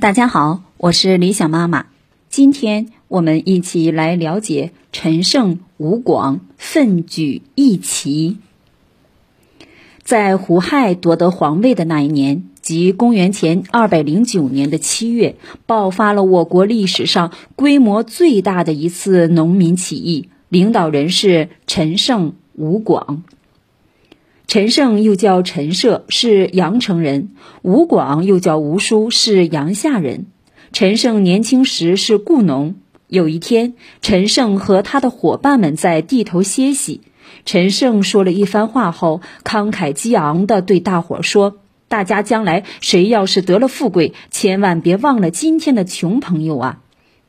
大家好，我是理想妈妈。今天我们一起来了解陈胜吴广奋举义旗。在胡亥夺得皇位的那一年，即公元前二百零九年的七月，爆发了我国历史上规模最大的一次农民起义，领导人是陈胜、吴广。陈胜又叫陈涉，是阳城人；吴广又叫吴叔，是阳夏人。陈胜年轻时是雇农。有一天，陈胜和他的伙伴们在地头歇息。陈胜说了一番话后，慷慨激昂地对大伙说：“大家将来谁要是得了富贵，千万别忘了今天的穷朋友啊！”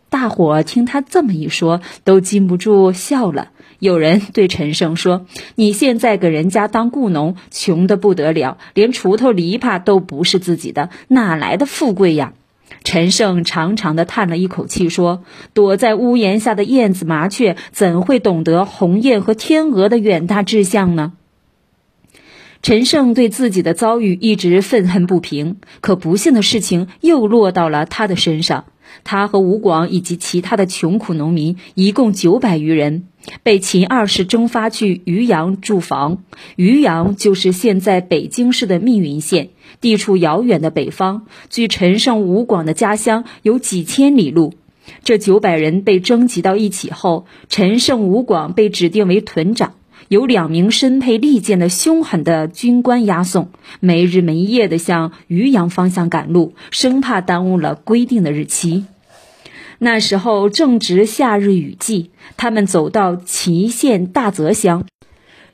大伙听他这么一说，都禁不住笑了。有人对陈胜说：“你现在给人家当雇农，穷得不得了，连锄头篱笆都不是自己的，哪来的富贵呀？”陈胜长长的叹了一口气，说：“躲在屋檐下的燕子麻雀，怎会懂得鸿雁和天鹅的远大志向呢？”陈胜对自己的遭遇一直愤恨不平，可不幸的事情又落到了他的身上。他和吴广以及其他的穷苦农民一共九百余人，被秦二世征发去渔阳驻防。渔阳就是现在北京市的密云县，地处遥远的北方，距陈胜、吴广的家乡有几千里路。这九百人被征集到一起后，陈胜、吴广被指定为屯长。有两名身佩利剑的凶狠的军官押送，没日没夜地向渔阳方向赶路，生怕耽误了规定的日期。那时候正值夏日雨季，他们走到祁县大泽乡，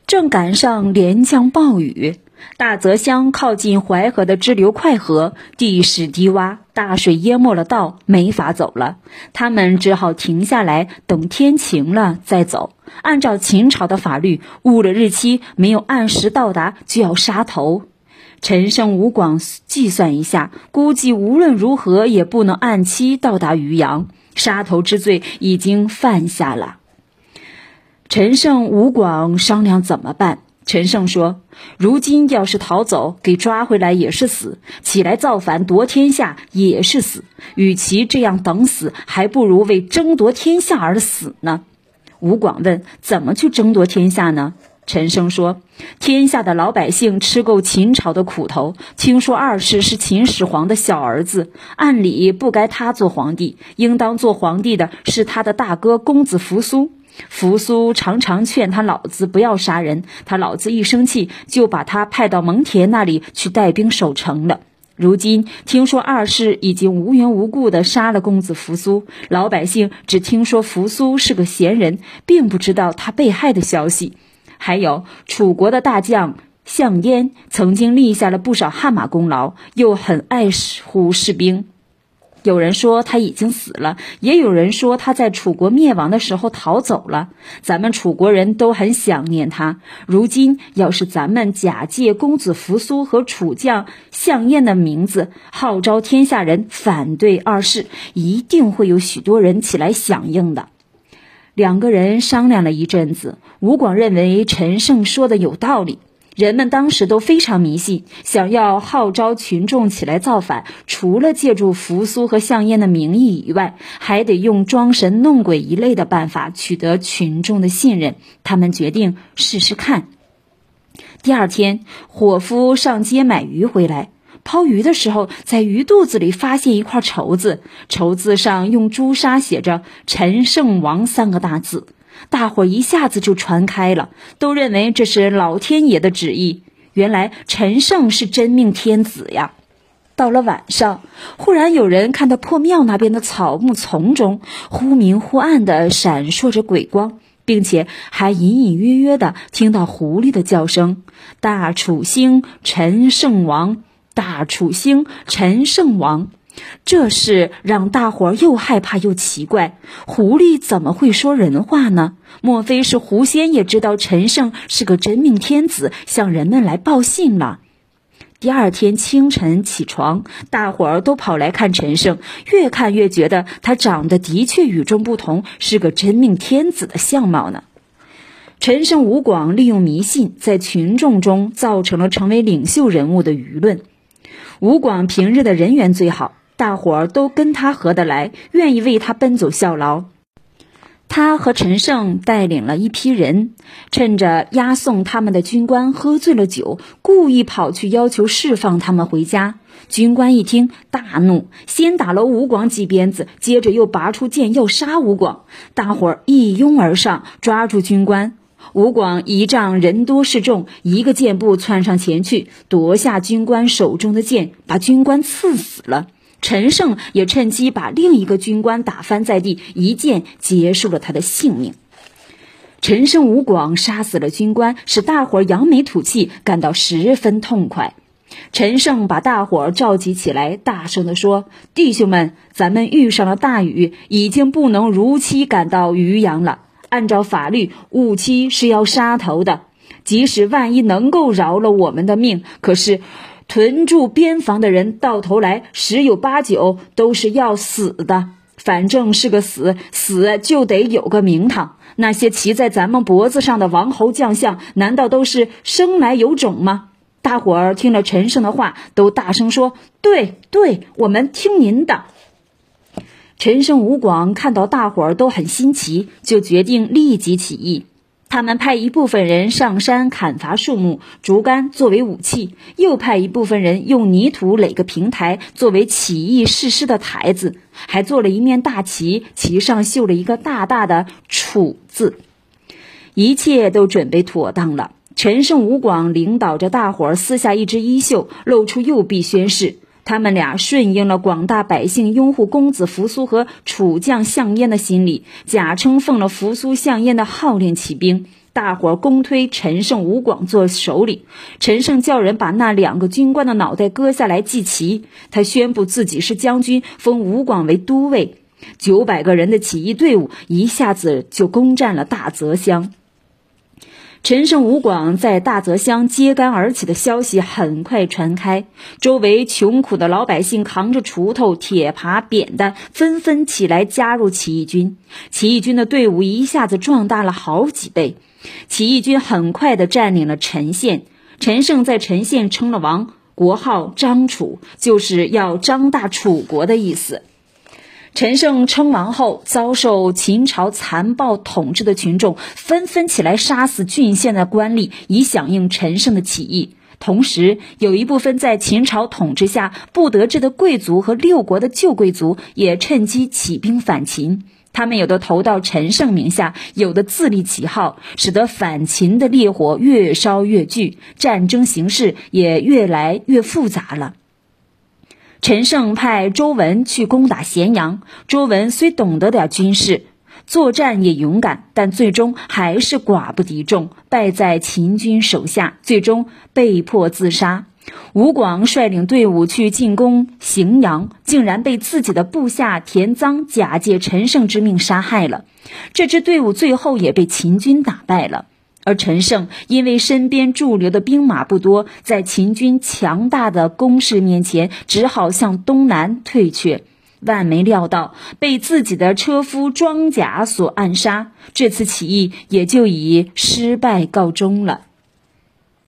正赶上连降暴雨。大泽乡靠近淮河的支流快河，地势低洼，大水淹没了道，没法走了。他们只好停下来，等天晴了再走。按照秦朝的法律，误了日期，没有按时到达，就要杀头。陈胜、吴广计算一下，估计无论如何也不能按期到达渔阳，杀头之罪已经犯下了。陈胜、吴广商量怎么办？陈胜说：“如今要是逃走，给抓回来也是死；起来造反夺天下也是死。与其这样等死，还不如为争夺天下而死呢。”吴广问：“怎么去争夺天下呢？”陈胜说：“天下的老百姓吃够秦朝的苦头，听说二世是秦始皇的小儿子，按理不该他做皇帝，应当做皇帝的是他的大哥公子扶苏。”扶苏常常劝他老子不要杀人，他老子一生气就把他派到蒙恬那里去带兵守城了。如今听说二世已经无缘无故地杀了公子扶苏，老百姓只听说扶苏是个闲人，并不知道他被害的消息。还有楚国的大将项燕，曾经立下了不少汗马功劳，又很爱护士兵。有人说他已经死了，也有人说他在楚国灭亡的时候逃走了。咱们楚国人都很想念他。如今要是咱们假借公子扶苏和楚将项燕的名字，号召天下人反对二世，一定会有许多人起来响应的。两个人商量了一阵子，吴广认为陈胜说的有道理。人们当时都非常迷信，想要号召群众起来造反，除了借助扶苏和项燕的名义以外，还得用装神弄鬼一类的办法取得群众的信任。他们决定试试看。第二天，伙夫上街买鱼回来，抛鱼的时候，在鱼肚子里发现一块绸子，绸子上用朱砂写着“陈胜王”三个大字。大伙一下子就传开了，都认为这是老天爷的旨意。原来陈胜是真命天子呀！到了晚上，忽然有人看到破庙那边的草木丛中忽明忽暗的闪烁着鬼光，并且还隐隐约约的听到狐狸的叫声：“大楚兴，陈胜王！大楚兴，陈胜王！”这事让大伙儿又害怕又奇怪，狐狸怎么会说人话呢？莫非是狐仙也知道陈胜是个真命天子，向人们来报信了？第二天清晨起床，大伙儿都跑来看陈胜，越看越觉得他长得的确与众不同，是个真命天子的相貌呢。陈胜、吴广利用迷信，在群众中造成了成为领袖人物的舆论。吴广平日的人缘最好。大伙儿都跟他合得来，愿意为他奔走效劳。他和陈胜带领了一批人，趁着押送他们的军官喝醉了酒，故意跑去要求释放他们回家。军官一听大怒，先打了吴广几鞭子，接着又拔出剑要杀吴广。大伙儿一拥而上，抓住军官。吴广一仗人多势众，一个箭步窜上前去，夺下军官手中的剑，把军官刺死了。陈胜也趁机把另一个军官打翻在地，一剑结束了他的性命。陈胜、吴广杀死了军官，使大伙扬眉吐气，感到十分痛快。陈胜把大伙召集起来，大声地说：“弟兄们，咱们遇上了大雨，已经不能如期赶到渔阳了。按照法律，误期是要杀头的。即使万一能够饶了我们的命，可是……”屯驻边防的人，到头来十有八九都是要死的。反正是个死，死就得有个名堂。那些骑在咱们脖子上的王侯将相，难道都是生来有种吗？大伙儿听了陈胜的话，都大声说：“对对，我们听您的。”陈胜、吴广看到大伙儿都很新奇，就决定立即起义。他们派一部分人上山砍伐树木、竹竿作为武器，又派一部分人用泥土垒个平台作为起义誓师的台子，还做了一面大旗，旗上绣了一个大大的“楚”字。一切都准备妥当了。陈胜、吴广领导着大伙儿撕下一只衣袖，露出右臂宣誓。他们俩顺应了广大百姓拥护公子扶苏和楚将项燕的心理，假称奉了扶苏、项燕的号令起兵。大伙儿公推陈胜、吴广做首领。陈胜叫人把那两个军官的脑袋割下来祭旗。他宣布自己是将军，封吴广为都尉。九百个人的起义队伍一下子就攻占了大泽乡。陈胜、吴广在大泽乡揭竿而起的消息很快传开，周围穷苦的老百姓扛着锄头、铁耙、扁担，纷纷起来加入起义军。起义军的队伍一下子壮大了好几倍。起义军很快地占领了陈县，陈胜在陈县称了王，国号张楚，就是要张大楚国的意思。陈胜称王后，遭受秦朝残暴统治的群众纷纷起来杀死郡县的官吏，以响应陈胜的起义。同时，有一部分在秦朝统治下不得志的贵族和六国的旧贵族也趁机起兵反秦。他们有的投到陈胜名下，有的自立旗号，使得反秦的烈火越烧越剧，战争形势也越来越复杂了。陈胜派周文去攻打咸阳。周文虽懂得点军事，作战也勇敢，但最终还是寡不敌众，败在秦军手下，最终被迫自杀。吴广率领队伍去进攻荥阳，竟然被自己的部下田臧假借陈胜之命杀害了。这支队伍最后也被秦军打败了。而陈胜因为身边驻留的兵马不多，在秦军强大的攻势面前，只好向东南退却。万没料到，被自己的车夫庄甲所暗杀，这次起义也就以失败告终了。